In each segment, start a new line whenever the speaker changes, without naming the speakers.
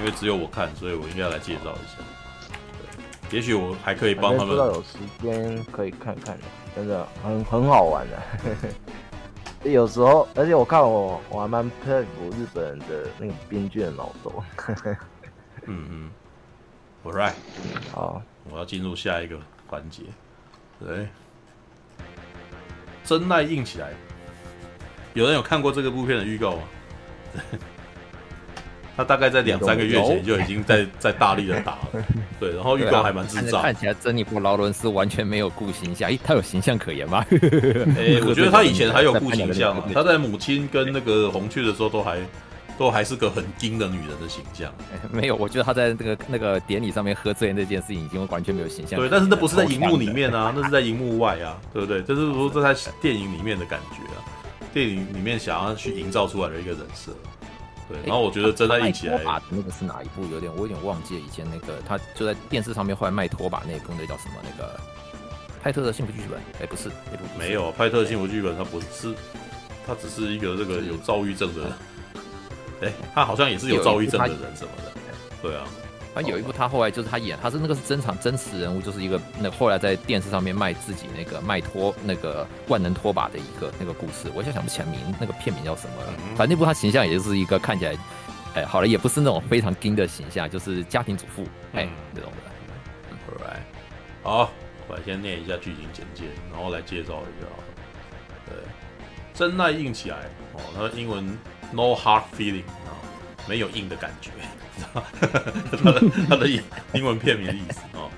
因为只有我看，所以我应该来介绍一下。对，也许我还可以帮他们。不知道
有时间可以看看的，真的很很好玩的。有时候，而且我看我我还蛮佩服日本人的那个编剧的脑洞。
嗯嗯。All right。
好，
我要进入下一个环节。对。真奈硬起来。有人有看过这个部片的预告吗？他大概在两三个月前就已经在在大力的打了，对，然后预告还蛮智障。
看起来珍妮弗劳伦斯完全没有顾形象，诶，他有形象可言吗？
诶，我觉得他以前还有顾形象，啊他在母亲跟那个红雀的时候都还都还是个很精的女人的形象。
没有，我觉得她在那个那个典礼上面喝醉那件事情已经完全没有形象。
对，但是那不是在荧幕里面啊，那是在荧幕外啊，对不对？就是说这在电影里面的感觉啊，电影里面想要去营造出来的一个人设。对，然后我觉得真在一起
那个是哪一部？有点我有点忘记了。以前那个他就在电视上面后来卖拖把那个，那叫什么？那个派特的幸福剧本？哎，不是，不是
没有派特的幸福剧本，他不是，他只是一个这个有躁郁症的人。哎，他好像也是有躁郁症的 人什么的。对啊。
啊，有一部他后来就是他演，他是那个是真场真实人物，就是一个那后来在电视上面卖自己那个卖拖那个万能拖把的一个那个故事，我现在想不起来名，那个片名叫什么了。反正那部他形象也就是一个看起来，哎，好了，也不是那种非常精的形象，就是家庭主妇，哎，这种的。
Alright，好，我来先念一下剧情简介，然后来介绍一下。对，真爱硬起来哦，他的英文 No hard feeling 啊，没有硬的感觉。他的他的英英文片名的意思哦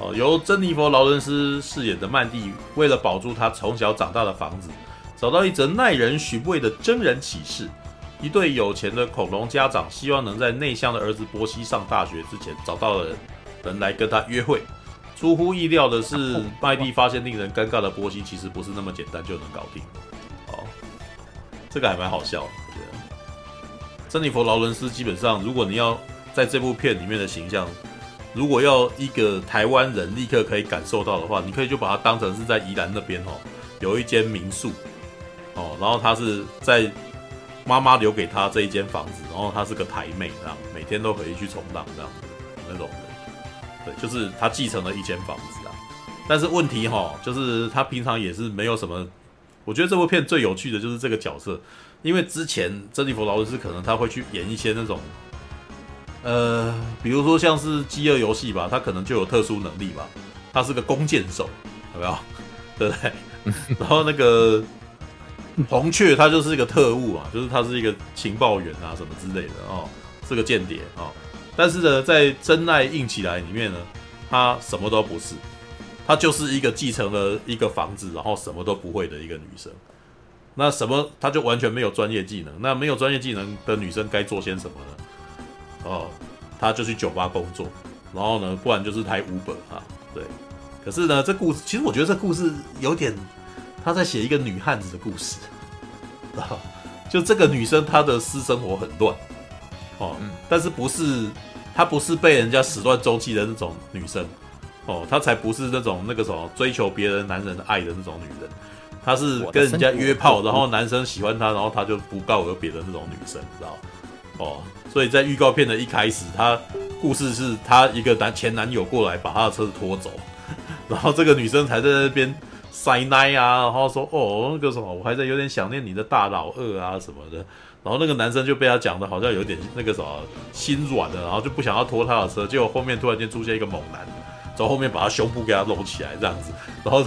哦，由珍妮佛劳伦斯饰演的曼蒂，为了保住她从小长大的房子，找到一则耐人寻味的真人启事。一对有钱的恐龙家长希望能在内向的儿子波西上大学之前找到人人来跟他约会。出乎意料的是，麦蒂发现令人尴尬的波西其实不是那么简单就能搞定。哦，这个还蛮好笑的。珍妮佛劳伦斯基本上，如果你要在这部片里面的形象，如果要一个台湾人立刻可以感受到的话，你可以就把它当成是在宜兰那边哦，有一间民宿哦，然后他是在妈妈留给他这一间房子，然后他是个台妹这样，每天都可以去冲浪这样子那种的，对，就是他继承了一间房子啊。但是问题哈，就是他平常也是没有什么，我觉得这部片最有趣的就是这个角色。因为之前珍妮佛劳伦斯可能他会去演一些那种，呃，比如说像是饥饿游戏吧，他可能就有特殊能力吧，他是个弓箭手，有没有？对不对？然后那个红雀他就是一个特务啊，就是他是一个情报员啊什么之类的哦，是个间谍哦。但是呢，在真爱硬起来里面呢，他什么都不是，他就是一个继承了一个房子，然后什么都不会的一个女生。那什么，他就完全没有专业技能。那没有专业技能的女生该做些什么呢？哦，他就去酒吧工作，然后呢，不然就是开 Uber 啊。对，可是呢，这故事其实我觉得这故事有点，他在写一个女汉子的故事啊。就这个女生她的私生活很乱哦，但是不是她不是被人家始乱终弃的那种女生哦，她才不是那种那个什么追求别人男人的爱的那种女人，她是跟人家约炮，然后男生喜欢她，然后她就不告而别的那种女生，知道哦，所以在预告片的一开始，她故事是她一个男前男友过来把她的车子拖走，然后这个女生才在那边塞奶啊，然后说哦那个什么，我还在有点想念你的大老二啊什么的。然后那个男生就被他讲的好像有点那个什么心软了，然后就不想要拖他的车，结果后面突然间出现一个猛男，从后面把他胸部给他搂起来这样子，然后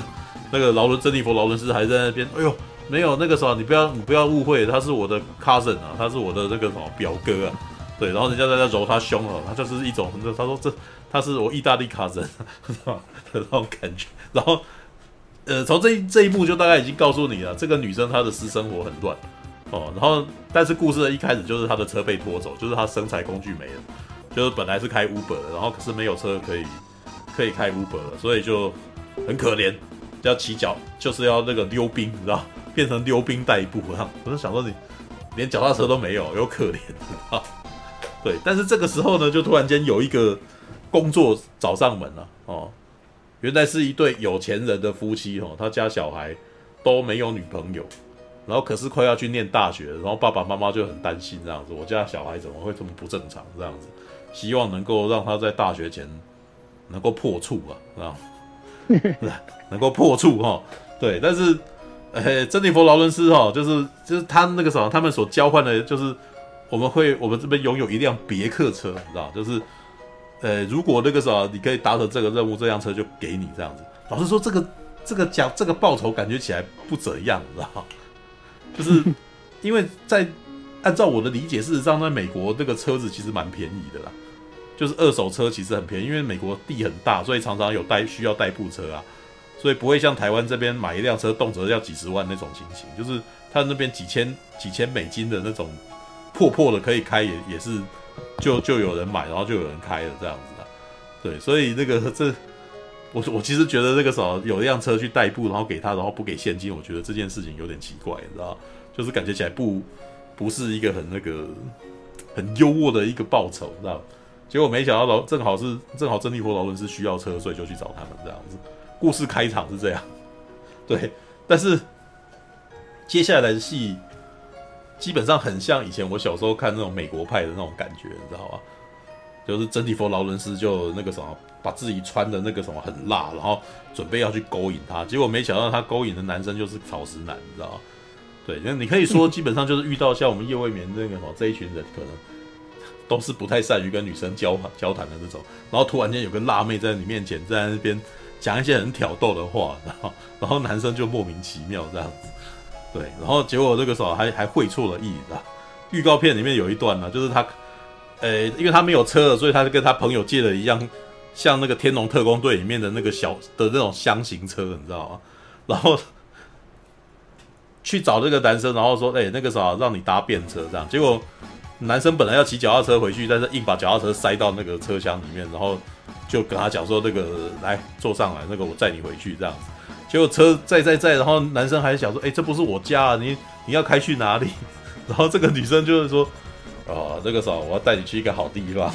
那个劳伦珍妮佛劳伦斯还在那边，哎呦，没有那个什么，你不要你不要误会，他是我的 cousin 啊，他是我的那个什么表哥啊，对，然后人家在那揉他胸了，他就是一种，他说这他是我意大利 cousin 的 那种感觉，然后呃，从这一这一幕就大概已经告诉你了，这个女生她的私生活很乱。哦，然后但是故事的一开始就是他的车被拖走，就是他生财工具没了，就是本来是开 Uber 的，然后可是没有车可以可以开 Uber 了，所以就很可怜，要骑脚，就是要那个溜冰，你知道，变成溜冰代步。然后我就想说，你连脚踏车都没有，有可怜啊。对，但是这个时候呢，就突然间有一个工作找上门了哦，原来是一对有钱人的夫妻哦，他家小孩都没有女朋友。然后可是快要去念大学，然后爸爸妈妈就很担心这样子，我家小孩怎么会这么不正常这样子？希望能够让他在大学前能够破处啊，啊，能够破处哈。对，但是，呃，珍妮佛劳伦斯哈，就是就是他那个什么，他们所交换的，就是我们会我们这边拥有一辆别克车，你知道，就是，呃，如果那个时候你可以达成这个任务，这辆车就给你这样子。老实说，这个这个奖这个报酬感觉起来不怎样，你知道。就是因为在按照我的理解，事实上在美国这个车子其实蛮便宜的啦，就是二手车其实很便宜，因为美国地很大，所以常常有代需要代步车啊，所以不会像台湾这边买一辆车动辄要几十万那种情形，就是他那边几千几千美金的那种破破的可以开也也是就就有人买，然后就有人开了这样子的，对，所以那个这。我我其实觉得那个时候有一辆车去代步，然后给他，然后不给现金，我觉得这件事情有点奇怪，你知道？就是感觉起来不不是一个很那个很优渥的一个报酬，你知道？结果没想到，正好是正好珍妮佛劳伦斯需要车，所以就去找他们这样子。故事开场是这样，对。但是接下来的戏基本上很像以前我小时候看那种美国派的那种感觉，你知道吧？就是珍妮佛劳伦斯就那个什么。把自己穿的那个什么很辣，然后准备要去勾引他，结果没想到他勾引的男生就是草食男，你知道吗？对，那你可以说基本上就是遇到像我们夜未眠那个什么这一群人，可能都是不太善于跟女生交交谈的那种，然后突然间有个辣妹在你面前在那边讲一些很挑逗的话，然后然后男生就莫名其妙这样子，对，然后结果这个时候还还会错了意，知道？预告片里面有一段呢，就是他，呃，因为他没有车了，所以他就跟他朋友借了一样。像那个《天龙特工队》里面的那个小的那种箱型车，你知道吗？然后去找这个男生，然后说：“哎、那个啥，让你搭便车这样。”结果男生本来要骑脚踏车回去，但是硬把脚踏车塞到那个车厢里面，然后就跟他讲说：“那个来坐上来，那个我载你回去这样子。”结果车载载载，然后男生还想说：“哎、这不是我家啊，你你要开去哪里？” 然后这个女生就是说。哦，这个时候我要带你去一个好地方，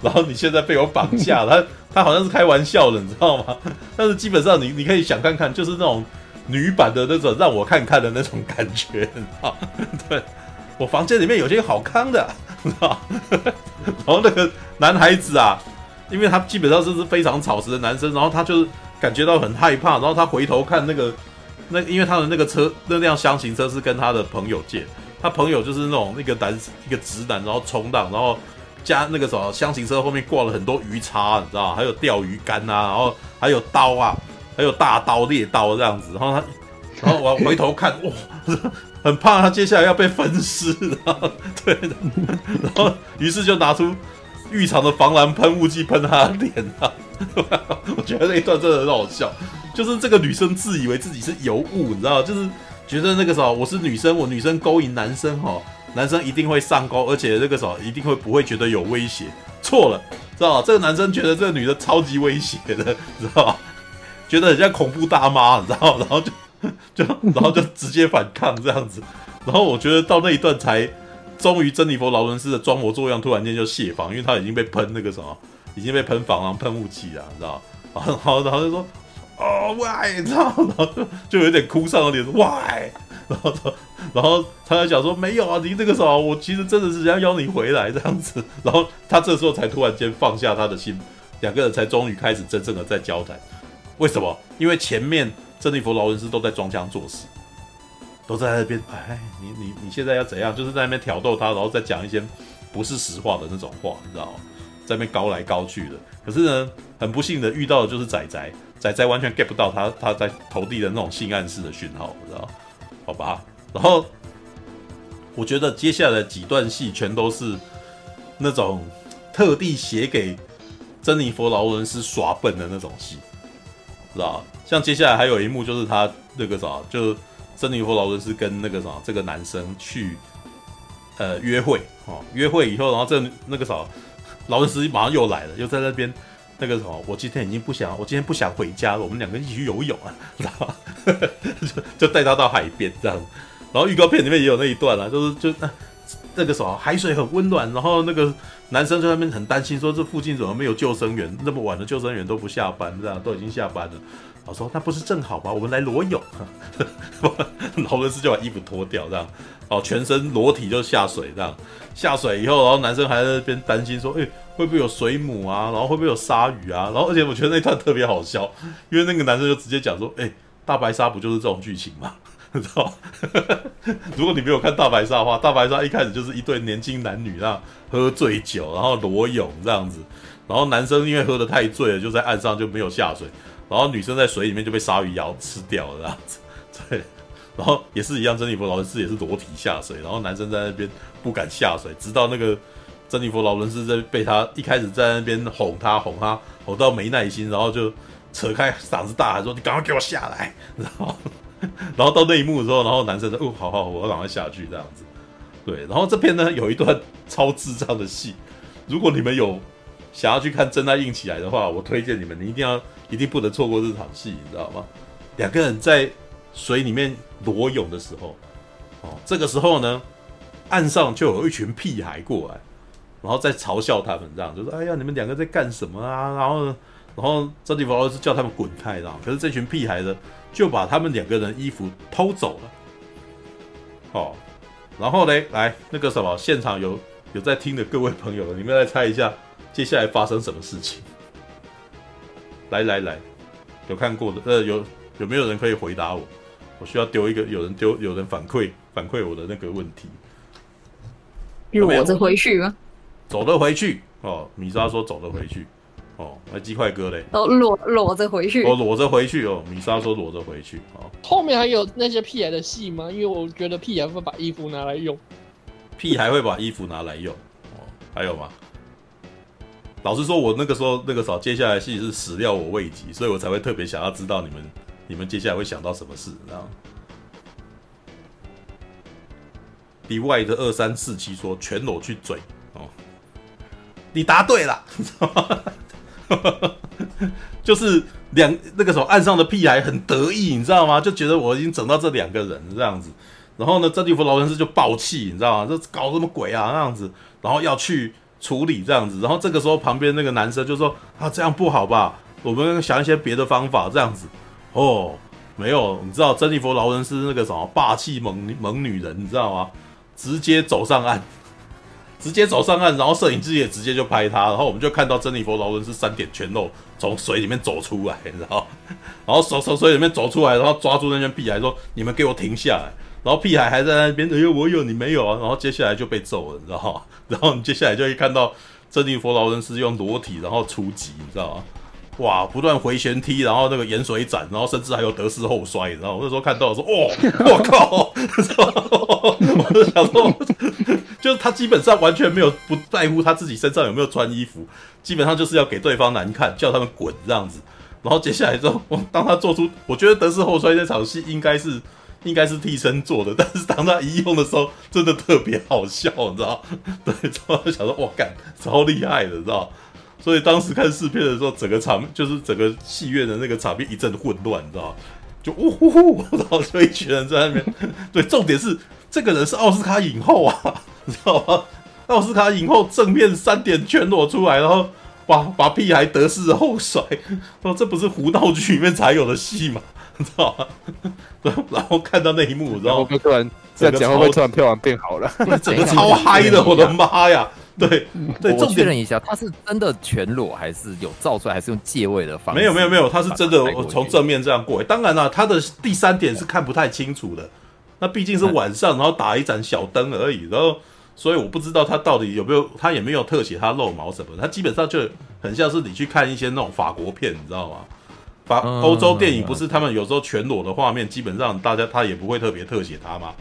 然后你现在被我绑架了，他他好像是开玩笑的，你知道吗？但是基本上你你可以想看看，就是那种女版的那种让我看看的那种感觉，你知道？对，我房间里面有些好康的，知道？然后那个男孩子啊，因为他基本上是是非常草食的男生，然后他就是感觉到很害怕，然后他回头看那个那，因为他的那个车那辆箱型车是跟他的朋友借。他朋友就是那种那个男一个直男，然后冲浪，然后加那个什么箱型车后面挂了很多鱼叉，你知道还有钓鱼竿啊，然后还有刀啊，还有大刀猎刀这样子。然后他，然后我回头看，哇，很怕他接下来要被分尸，然后 对，然后于是就拿出浴场的防狼喷雾剂喷他的脸啊。我觉得那一段真的很好笑，就是这个女生自以为自己是尤物，你知道就是。觉得那个时候我是女生，我女生勾引男生哈，男生一定会上钩，而且那个时候一定会不会觉得有威胁？错了，知道吧？这个男生觉得这个女的超级威胁的，知道吧？觉得很像恐怖大妈，你知道？然后就 就然后就直接反抗这样子。然后我觉得到那一段才终于珍妮佛劳伦斯的装模作样突然间就卸防，因为他已经被喷那个什么，已经被喷防狼喷雾剂了，你知道？然后然后就说哦 why，知道？然后就就有点哭丧的脸说 why，然后他然后他就讲说没有啊，你那个时候我其实真的是要邀你回来这样子，然后他这时候才突然间放下他的心，两个人才终于开始真正的在交谈。为什么？因为前面珍妮佛劳伦斯都在装腔作势。都在那边，哎，你你你现在要怎样？就是在那边挑逗他，然后再讲一些不是实话的那种话，你知道吗？在那边高来高去的。可是呢，很不幸的遇到的就是仔仔，仔仔完全 get 不到他他在投递的那种性暗示的讯号，你知道？好吧。然后我觉得接下来几段戏全都是那种特地写给珍妮佛劳伦斯耍笨的那种戏，知道？像接下来还有一幕就是他那个啥，就。珍妮佛劳伦斯跟那个啥这个男生去呃约会哦，约会以后，然后这那个啥劳伦斯马上又来了，又在那边那个什么，我今天已经不想，我今天不想回家了，我们两个一起去游泳啊，知道吧？就就带他到海边这样，然后预告片里面也有那一段啊，就是就那 那个什么海水很温暖，然后那个男生在那边很担心，说这附近怎么没有救生员？那么晚的，救生员都不下班，这样都已经下班了。我说那不是正好吗？我们来裸泳。劳伦斯就把衣服脱掉，这样哦，全身裸体就下水，这样下水以后，然后男生还在那边担心说：“诶、欸，会不会有水母啊？然后会不会有鲨鱼啊？”然后而且我觉得那段特别好笑，因为那个男生就直接讲说：“诶、欸，大白鲨不就是这种剧情吗？你知道？如果你没有看大白鲨的话，大白鲨一开始就是一对年轻男女，那喝醉酒，然后裸泳这样子，然后男生因为喝得太醉了，就在岸上就没有下水。”然后女生在水里面就被鲨鱼咬吃掉了这样子，对，然后也是一样，珍妮佛劳伦斯也是裸体下水，然后男生在那边不敢下水，直到那个珍妮佛劳伦斯在被他一开始在那边哄他哄他哄到没耐心，然后就扯开嗓子大喊说：“你赶快给我下来！”然后，然后到那一幕的时候，然后男生说：“哦，好好，我要赶快下去。”这样子，对，然后这边呢有一段超智障的戏，如果你们有想要去看真爱硬起来的话，我推荐你们，你一定要。一定不能错过这场戏，你知道吗？两个人在水里面裸泳的时候，哦，这个时候呢，岸上就有一群屁孩过来，然后在嘲笑他们，这样就说：“哎呀，你们两个在干什么啊？”然后，然后珍妮佛是叫他们滚开，然后可是这群屁孩呢，就把他们两个人衣服偷走了。哦，然后呢，来那个什么，现场有有在听的各位朋友，你们来猜一下，接下来发生什么事情？来来来，有看过的，呃，有有没有人可以回答我？我需要丢一个，有人丢，有人反馈反馈我的那个问题。
裸着回去吗？
走了回去哦，米莎说走了回去哦，那鸡块哥嘞？
哦，裸裸着回去。
哦，裸着回去哦，米莎说裸着回去哦。
后面还有那些屁孩的戏吗？因为我觉得屁孩会把衣服拿来用。
屁孩会把衣服拿来用哦？还有吗？老实说，我那个时候那个时候，接下来戏是始料我未及，所以我才会特别想要知道你们你们接下来会想到什么事，知道吗？比外的二三四七说全裸去嘴哦，你答对了，就是两那个时候岸上的屁孩很得意，你知道吗？就觉得我已经整到这两个人这样子，然后呢，珍妮佛劳伦斯就爆气，你知道吗？这搞什么鬼啊那样子，然后要去。处理这样子，然后这个时候旁边那个男生就说：“啊，这样不好吧？我们想一些别的方法。”这样子，哦，没有，你知道珍妮佛劳伦斯那个什么霸气猛猛女人，你知道吗？直接走上岸，直接走上岸，然后摄影师也直接就拍他，然后我们就看到珍妮佛劳伦斯三点全露从水里面走出来，然后，然后从从 水里面走出来，然后抓住那群屁孩说：“你们给我停下来！”然后屁孩还在那边，哎呦，我有你没有啊？然后接下来就被揍了，你知道吗？然后你接下来就会看到珍妮佛劳伦斯用裸体然后出击，你知道吗？哇，不断回旋踢，然后那个盐水斩，然后甚至还有德式后摔，你知道？我那时候看到说，哦，我靠！我就想说，就是他基本上完全没有不在乎他自己身上有没有穿衣服，基本上就是要给对方难看，叫他们滚这样子。然后接下来之后，当他做出，我觉得德式后摔那场戏应该是。应该是替身做的，但是当他一用的时候，真的特别好笑，你知道？对，然后想说，哇，干，超厉害的，知道？所以当时看试片的时候，整个场就是整个戏院的那个场面一阵混乱，你知道？就呜呼呼，然后就一群人在那边。对，重点是这个人是奥斯卡影后啊，你知道吗？奥斯卡影后正面三点全裸出来，然后把把屁孩得势后甩，说这不是胡闹剧里面才有的戏吗？你知道吗？然后看到那一幕，然后
突然这样讲会不会突然票房变好了？
整个超嗨的，我的妈呀！对对，
我确认一下，他是真的全裸，还是有照出来，还是用借位的方式？
没有没有没有，他是真的从正面这样过。当然了，他的第三点是看不太清楚的，那毕竟是晚上，然后打一盏小灯而已，然后所以我不知道他到底有没有，他也没有特写他露毛什么，他基本上就很像是你去看一些那种法国片，你知道吗？法欧洲电影不是他们有时候全裸的画面，基本上大家他也不会特别特写他嘛。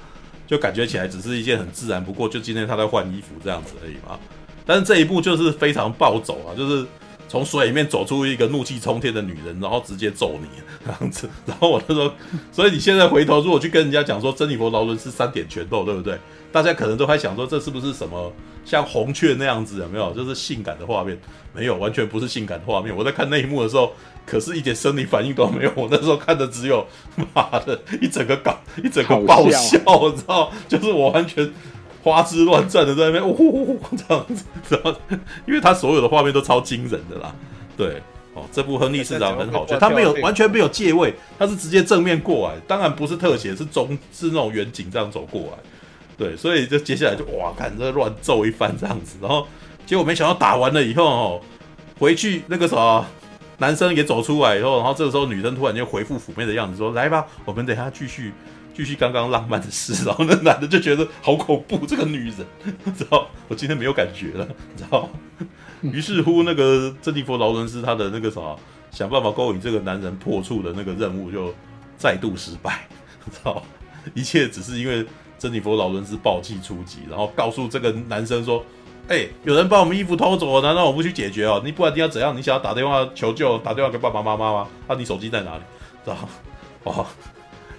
就感觉起来只是一件很自然不过，就今天他在换衣服这样子而已嘛。但是这一步就是非常暴走啊，就是从水里面走出一个怒气冲天的女人，然后直接揍你这样子。然后我就说，所以你现在回头如果去跟人家讲说珍妮佛劳伦斯三点拳头，对不对？大家可能都还想说这是不是什么像红雀那样子有没有？就是性感的画面？没有，完全不是性感的画面。我在看那一幕的时候。可是，一点生理反应都没有。我那时候看的只有妈的一整个搞，一整个爆笑，你知道？就是我完全花枝乱颤的在那边呜呜呜这样子，知道？因为他所有的画面都超惊人的啦。对，哦，这部亨利市长很好，就他没有完全没有借位，他是直接正面过来，当然不是特写，是中是那种远景这样走过来。对，所以就接下来就哇，看这乱揍一番这样子，然后结果没想到打完了以后哦，回去那个啥。男生也走出来以后，然后这个时候女生突然间回复妩媚的样子，说：“来吧，我们等下继续继续刚刚浪漫的事。”然后那男的就觉得好恐怖，这个女人，知道？我今天没有感觉了，知道？于是乎，那个珍妮佛劳伦斯他的那个啥，想办法勾引这个男人破处的那个任务就再度失败，知道？一切只是因为珍妮佛劳伦斯暴气出击，然后告诉这个男生说。哎、有人把我们衣服偷走了，难道我不去解决哦？你不然你要怎样？你想要打电话求救，打电话给爸爸妈妈吗？啊，你手机在哪里？知道？哦，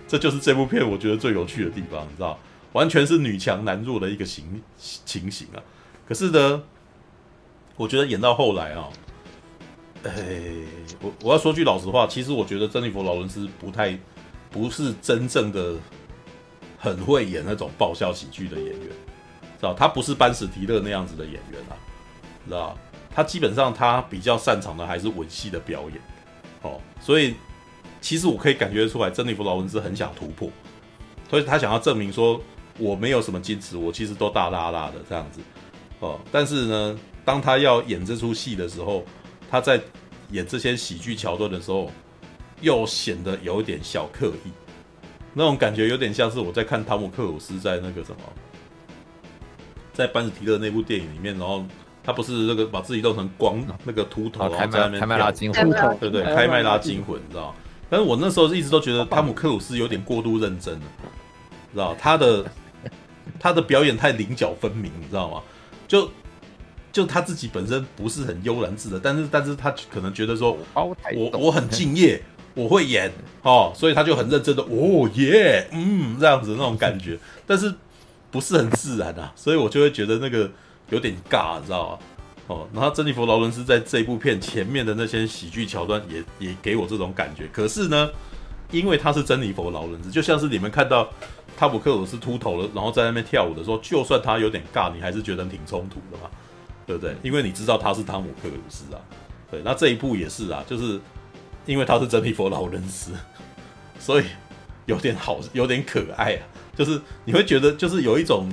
这就是这部片我觉得最有趣的地方，你知道？完全是女强男弱的一个形情形啊。可是呢，我觉得演到后来啊，哎、我我要说句老实话，其实我觉得珍妮佛劳伦斯不太不是真正的很会演那种爆笑喜剧的演员。知道他不是班史提勒那样子的演员啊，知道他基本上他比较擅长的还是吻戏的表演，哦，所以其实我可以感觉出来，珍妮弗劳伦斯很想突破，所以他想要证明说我没有什么矜持，我其实都大剌剌的这样子，哦，但是呢，当他要演这出戏的时候，他在演这些喜剧桥段的时候，又显得有点小刻意，那种感觉有点像是我在看汤姆克鲁斯在那个什么。在班史提勒那部电影里面，然后他不是那个把自己弄成光那个秃头，然后在那边
开麦拉惊魂，
对不对？开麦拉惊魂，你知道？但是我那时候一直都觉得汤姆克鲁斯有点过度认真了，知道？他的 他的表演太棱角分明，你知道吗？就就他自己本身不是很悠然自得，但是但是他可能觉得说，我我很敬业，我会演哦，所以他就很认真的，哦耶，嗯，这样子那种感觉，但是。不是很自然啊，所以我就会觉得那个有点尬，你知道吗？哦，然后珍妮佛劳伦斯在这部片前面的那些喜剧桥段也也给我这种感觉。可是呢，因为他是珍妮佛劳伦斯，就像是你们看到汤姆克鲁斯秃头了，然后在那边跳舞的时候，就算他有点尬，你还是觉得挺冲突的嘛，对不对？因为你知道他是汤姆克鲁斯啊。对，那这一部也是啊，就是因为他是珍妮佛劳伦斯，所以有点好，有点可爱啊。就是你会觉得，就是有一种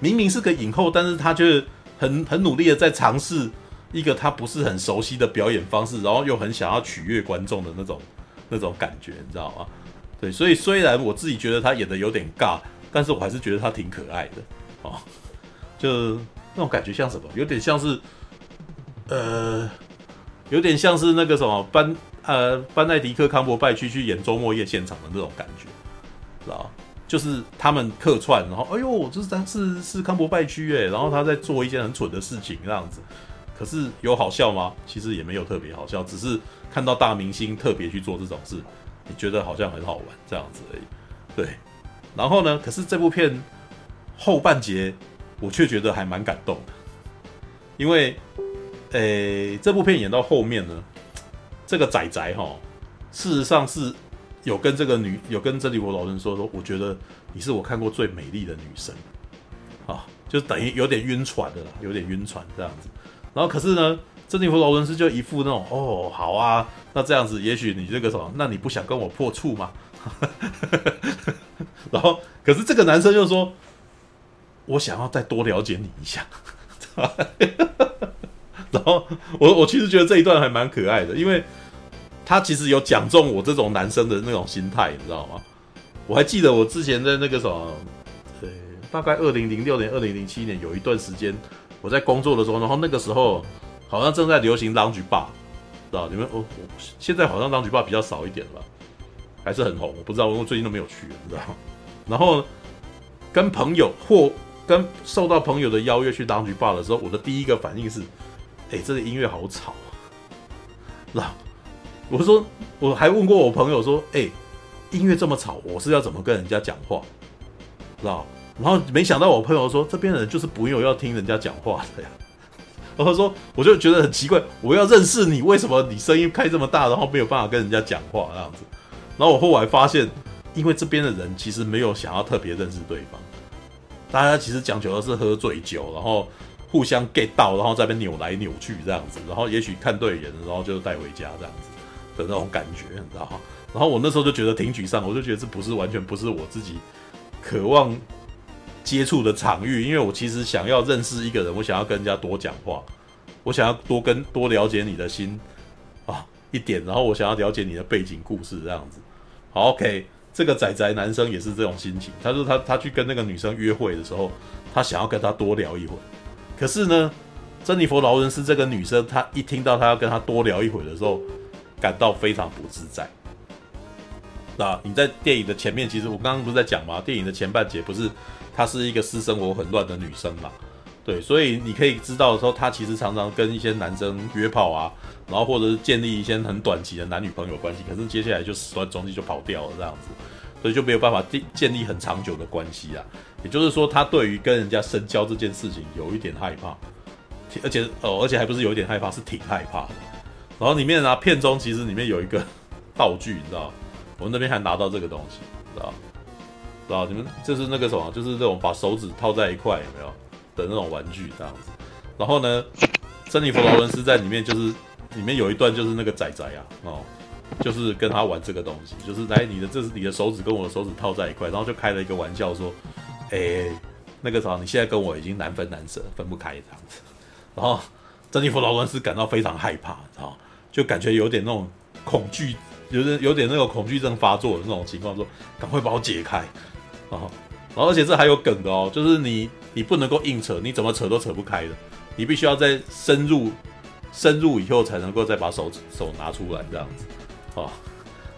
明明是个影后，但是他却很很努力的在尝试一个他不是很熟悉的表演方式，然后又很想要取悦观众的那种那种感觉，你知道吗？对，所以虽然我自己觉得他演的有点尬，但是我还是觉得他挺可爱的哦，就那种感觉像什么？有点像是呃，有点像是那个什么班呃班奈迪克康伯拜区去演周末夜现场的那种感觉。知道，就是他们客串，然后哎呦，这是是是康伯拜区哎，然后他在做一件很蠢的事情这样子，可是有好笑吗？其实也没有特别好笑，只是看到大明星特别去做这种事，你觉得好像很好玩这样子而已。对，然后呢，可是这部片后半节我却觉得还蛮感动的，因为诶，这部片演到后面呢，这个仔仔哈，事实上是。有跟这个女有跟珍妮佛劳伦说说，我觉得你是我看过最美丽的女生，啊，就等于有点晕船的啦，有点晕船这样子。然后可是呢，珍妮佛劳伦斯就一副那种哦，好啊，那这样子，也许你这个什么，那你不想跟我破处吗？然后可是这个男生就说，我想要再多了解你一下。然后我我其实觉得这一段还蛮可爱的，因为他其实有讲中我这种男生的那种心态，你知道吗？我还记得我之前在那个什么，对，大概二零零六年、二零零七年有一段时间我在工作的时候，然后那个时候好像正在流行 Lounge Bar，知道？你们哦，现在好像 Lounge Bar 比较少一点了，还是很红，我不知道，因为最近都没有去，你知道？然后跟朋友或跟受到朋友的邀约去 Lounge Bar 的时候，我的第一个反应是。哎、欸，这个音乐好吵，那我说，我还问过我朋友说，哎、音乐这么吵，我是要怎么跟人家讲话，知道？然后没想到我朋友说，这边的人就是不用要听人家讲话的呀。然后说，我就觉得很奇怪，我要认识你，为什么你声音开这么大，然后没有办法跟人家讲话这样子？然后我后来发现，因为这边的人其实没有想要特别认识对方，大家其实讲求的是喝醉酒，然后。互相 get 到，然后在那边扭来扭去这样子，然后也许看对眼，然后就带回家这样子的那种感觉，你知道吗？然后我那时候就觉得挺沮丧，我就觉得这不是完全不是我自己渴望接触的场域，因为我其实想要认识一个人，我想要跟人家多讲话，我想要多跟多了解你的心啊一点，然后我想要了解你的背景故事这样子。好，OK，这个仔仔男生也是这种心情，他说他他去跟那个女生约会的时候，他想要跟她多聊一会。可是呢，珍妮佛劳伦斯这个女生，她一听到他要跟她多聊一会的时候，感到非常不自在。那你在电影的前面，其实我刚刚不是在讲吗？电影的前半节不是她是一个私生活很乱的女生嘛？对，所以你可以知道说，她其实常常跟一些男生约炮啊，然后或者是建立一些很短期的男女朋友关系。可是接下来就始乱终弃就跑掉了这样子，所以就没有办法建建立很长久的关系啊。也就是说，他对于跟人家深交这件事情有一点害怕，而且哦，而且还不是有一点害怕，是挺害怕的。然后里面呢，片中其实里面有一个道具，你知道，我们那边还拿到这个东西，知道？知道？你们就是那个什么，就是那种把手指套在一块有没有的那种玩具这样子。然后呢，珍妮佛劳伦斯在里面就是里面有一段就是那个仔仔啊，哦，就是跟他玩这个东西，就是来你的这是你的手指跟我的手指套在一块，然后就开了一个玩笑说。哎、那个啥你现在跟我已经难分难舍，分不开这样子。然后珍妮佛劳伦斯感到非常害怕，你知道就感觉有点那种恐惧，有点有点那种恐惧症发作的那种情况，说赶快把我解开。然后，然后而且这还有梗的哦，就是你你不能够硬扯，你怎么扯都扯不开的，你必须要再深入深入以后才能够再把手手拿出来这样子。啊，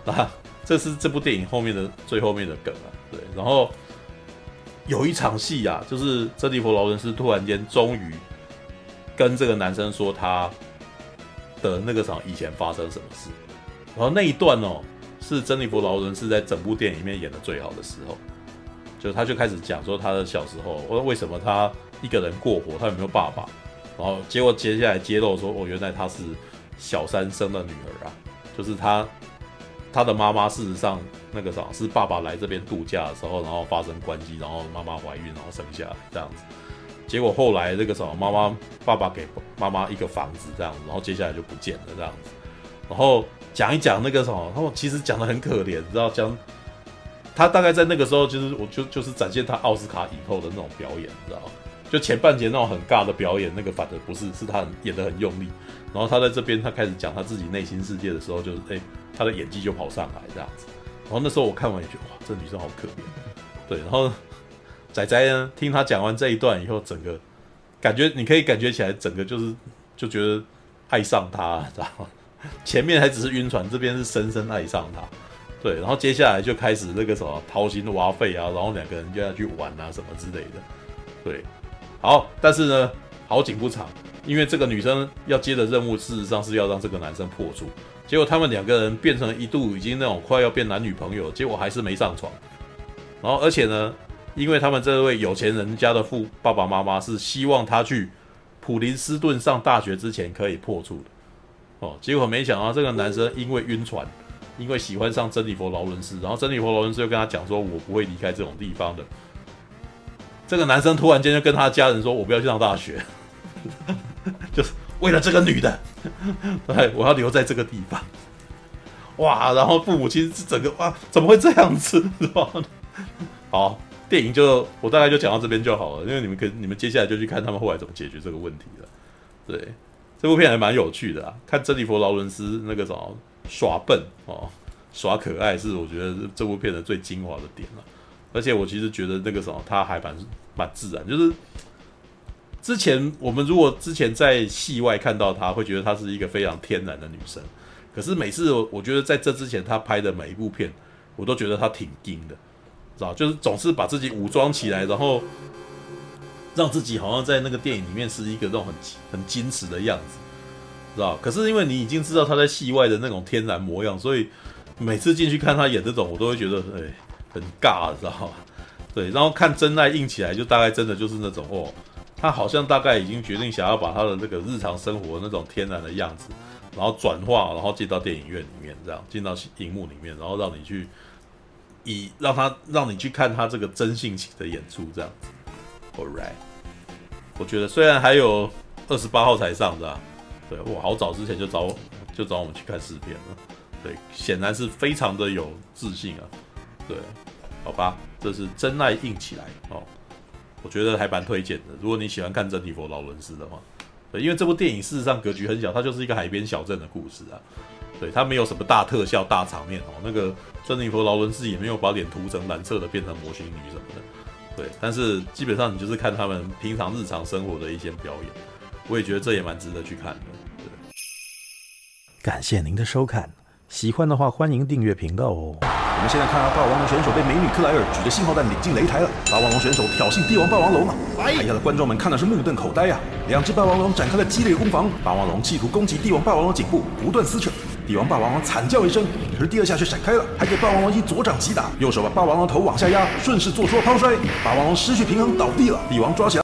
那这是这部电影后面的最后面的梗啊，对，然后。有一场戏啊，就是珍妮佛劳伦斯突然间终于跟这个男生说他的那个场以前发生什么事，然后那一段哦，是珍妮弗劳伦斯在整部电影里面演的最好的时候，就他就开始讲说他的小时候，我说为什么他一个人过活，他有没有爸爸，然后结果接下来揭露说哦，原来他是小三生的女儿啊，就是他。他的妈妈事实上那个啥是爸爸来这边度假的时候，然后发生关机，然后妈妈怀孕，然后生下来这样子。结果后来那个什么妈妈爸爸给妈妈一个房子这样子，然后接下来就不见了这样子。然后讲一讲那个什么，他们其实讲得很可怜，你知道讲他大概在那个时候就是我就就是展现他奥斯卡影后的那种表演，你知道就前半节那种很尬的表演，那个反而不是，是他演得很用力。然后他在这边他开始讲他自己内心世界的时候，就是哎。他的演技就跑上来这样子，然后那时候我看完也觉得哇，这女生好可怜，对。然后仔仔呢，听他讲完这一段以后，整个感觉你可以感觉起来，整个就是就觉得爱上他，知道吗？前面还只是晕船，这边是深深爱上他，对。然后接下来就开始那个什么掏心挖肺啊，然后两个人就要去玩啊什么之类的，对。好，但是呢，好景不长，因为这个女生要接的任务，事实上是要让这个男生破处。结果他们两个人变成一度已经那种快要变男女朋友，结果还是没上床。然后而且呢，因为他们这位有钱人家的父爸爸妈妈是希望他去普林斯顿上大学之前可以破处的。哦，结果没想到这个男生因为晕船，因为喜欢上珍妮佛劳伦斯，然后珍妮佛劳伦斯又跟他讲说：“我不会离开这种地方的。”这个男生突然间就跟他家人说：“我不要去上大学，就是为了这个女的，对，我要留在这个地方。”哇！然后父母亲是整个哇，怎么会这样子？是吧？好，电影就我大概就讲到这边就好了，因为你们可你们接下来就去看他们后来怎么解决这个问题了。对，这部片还蛮有趣的啊，看珍妮佛劳伦斯那个什么耍笨哦，耍可爱是我觉得这部片的最精华的点了。而且我其实觉得那个什么，他还蛮蛮自然，就是之前我们如果之前在戏外看到他，会觉得她是一个非常天然的女生。可是每次我我觉得在这之前他拍的每一部片，我都觉得他挺硬的，知道？就是总是把自己武装起来，然后让自己好像在那个电影里面是一个那种很很矜持的样子，知道？可是因为你已经知道他在戏外的那种天然模样，所以每次进去看他演这种，我都会觉得哎很尬，知道吗？对，然后看真爱硬起来，就大概真的就是那种哦，他好像大概已经决定想要把他的那个日常生活那种天然的样子。然后转化，然后进到电影院里面，这样进到荧幕里面，然后让你去以让他让你去看他这个真性情的演出，这样子。Alright，我觉得虽然还有二十八号才上的，对，我好早之前就找就找我们去看试片了，对，显然是非常的有自信啊，对，好吧，这是真爱硬起来哦，我觉得还蛮推荐的，如果你喜欢看珍妮佛劳伦斯的话。对，因为这部电影事实上格局很小，它就是一个海边小镇的故事啊。对，它没有什么大特效、大场面哦。那个珍妮佛劳伦斯也没有把脸涂成蓝色的变成魔形女什么的。对，但是基本上你就是看他们平常日常生活的一些表演，我也觉得这也蛮值得去看的。对，
感谢您的收看，喜欢的话欢迎订阅频道哦。我们现在看到霸王龙选手被美女克莱尔举着信号弹领进擂台了。霸王龙选手挑衅帝王霸王龙啊！台下的观众们看的是目瞪口呆啊！两只霸王龙展开了激烈攻防，霸王龙企图攻击帝王霸王龙颈部，不断撕扯。帝王霸王龙惨叫一声，可是第二下却闪开了，还给霸王龙一左掌击打，右手把霸王龙头往下压，顺势做出了抛摔。霸王龙失去平衡倒地了，帝王抓起来。